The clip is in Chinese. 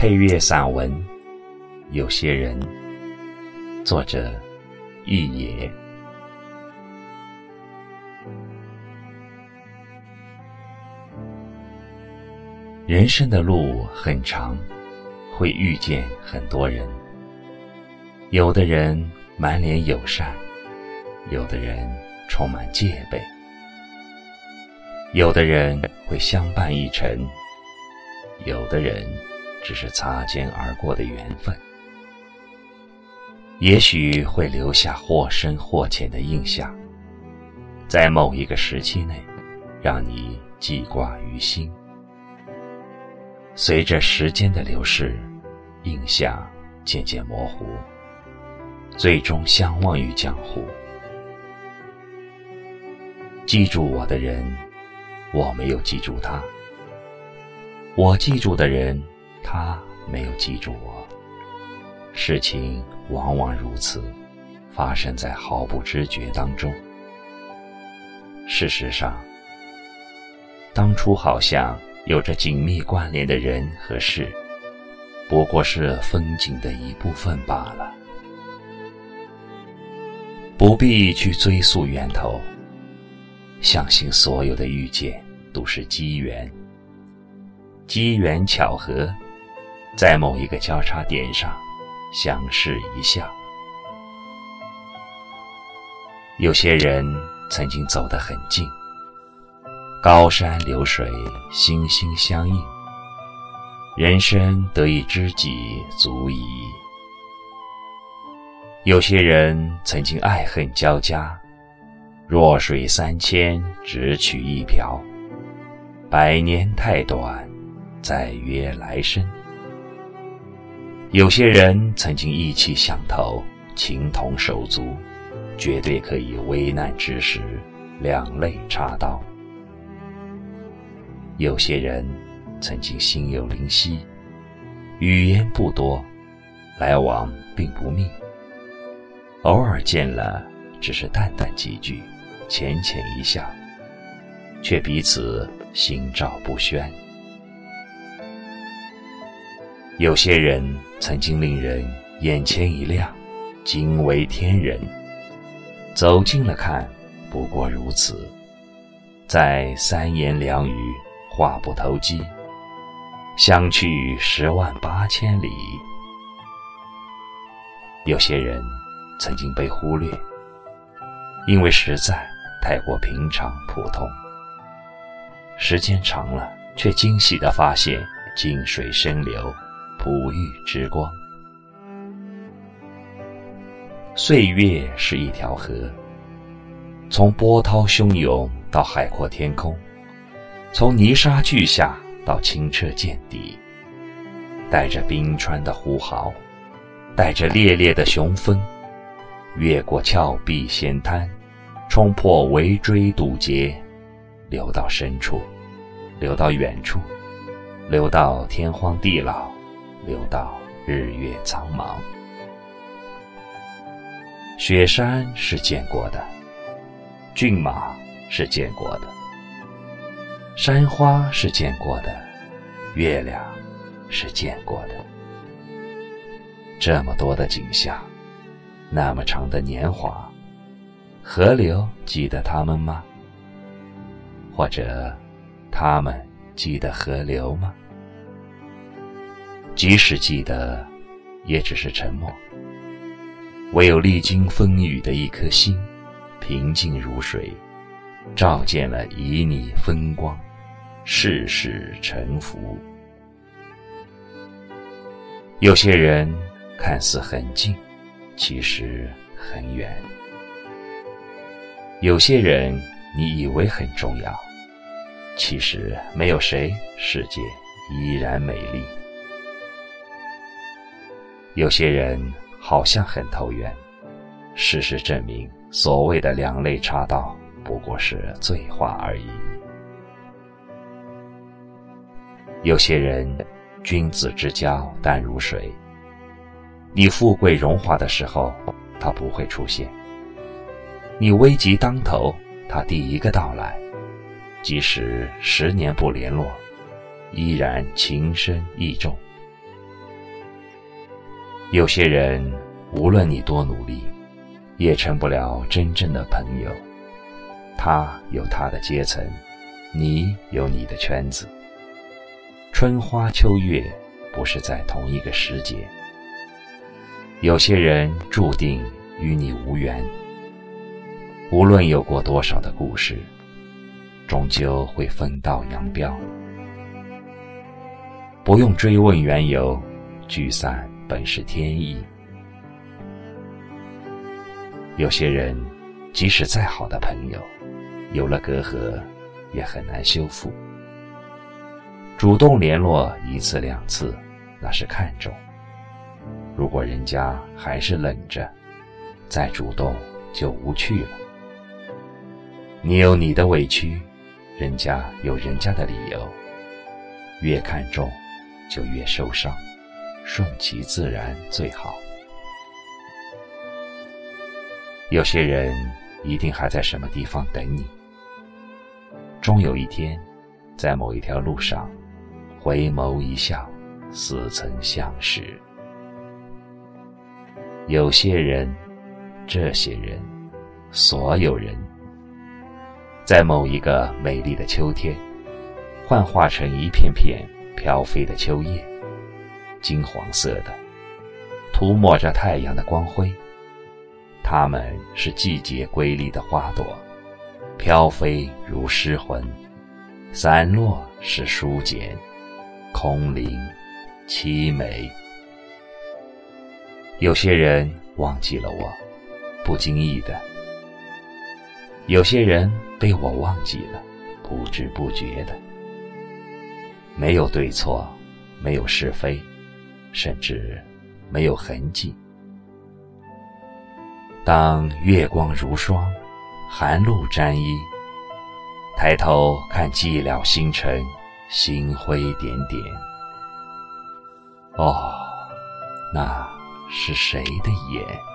配乐散文，有些人，作者玉野。人生的路很长，会遇见很多人。有的人满脸友善，有的人充满戒备，有的人会相伴一程，有的人。只是擦肩而过的缘分，也许会留下或深或浅的印象，在某一个时期内，让你记挂于心。随着时间的流逝，印象渐渐模糊，最终相忘于江湖。记住我的人，我没有记住他；我记住的人。他没有记住我。事情往往如此，发生在毫不知觉当中。事实上，当初好像有着紧密关联的人和事，不过是风景的一部分罢了。不必去追溯源头，相信所有的遇见都是机缘，机缘巧合。在某一个交叉点上，相视一笑。有些人曾经走得很近，高山流水，心心相印，人生得一知己足矣。有些人曾经爱恨交加，弱水三千，只取一瓢。百年太短，再约来生。有些人曾经意气相投，情同手足，绝对可以危难之时两肋插刀。有些人曾经心有灵犀，语言不多，来往并不密，偶尔见了只是淡淡几句，浅浅一笑，却彼此心照不宣。有些人曾经令人眼前一亮，惊为天人。走近了看，不过如此。在三言两语，话不投机，相去十万八千里。有些人曾经被忽略，因为实在太过平常普通。时间长了，却惊喜的发现，静水深流。璞玉之光，岁月是一条河，从波涛汹涌到海阔天空，从泥沙俱下到清澈见底，带着冰川的呼号，带着烈烈的雄风，越过峭壁险滩，冲破围追堵截，流到深处，流到远处，流到天荒地老。流到日月苍茫，雪山是见过的，骏马是见过的，山花是见过的，月亮是见过的。这么多的景象，那么长的年华，河流记得他们吗？或者，他们记得河流吗？即使记得，也只是沉默。唯有历经风雨的一颗心，平静如水，照见了旖旎风光，世事沉浮。有些人看似很近，其实很远；有些人你以为很重要，其实没有谁，世界依然美丽。有些人好像很投缘，事实证明，所谓的两肋插刀不过是醉话而已。有些人，君子之交淡如水，你富贵荣华的时候，他不会出现；你危急当头，他第一个到来，即使十年不联络，依然情深意重。有些人，无论你多努力，也成不了真正的朋友。他有他的阶层，你有你的圈子。春花秋月不是在同一个时节。有些人注定与你无缘。无论有过多少的故事，终究会分道扬镳。不用追问缘由，聚散。本是天意。有些人，即使再好的朋友，有了隔阂，也很难修复。主动联络一次两次，那是看重；如果人家还是冷着，再主动就无趣了。你有你的委屈，人家有人家的理由，越看重，就越受伤。顺其自然最好。有些人一定还在什么地方等你，终有一天，在某一条路上，回眸一笑，似曾相识。有些人，这些人，所有人，在某一个美丽的秋天，幻化成一片片飘飞的秋叶。金黄色的，涂抹着太阳的光辉。它们是季节瑰丽的花朵，飘飞如诗魂，散落是书简，空灵凄美。有些人忘记了我，不经意的；有些人被我忘记了，不知不觉的。没有对错，没有是非。甚至没有痕迹。当月光如霜，寒露沾衣，抬头看寂寥星辰，星辉点点。哦，那是谁的眼？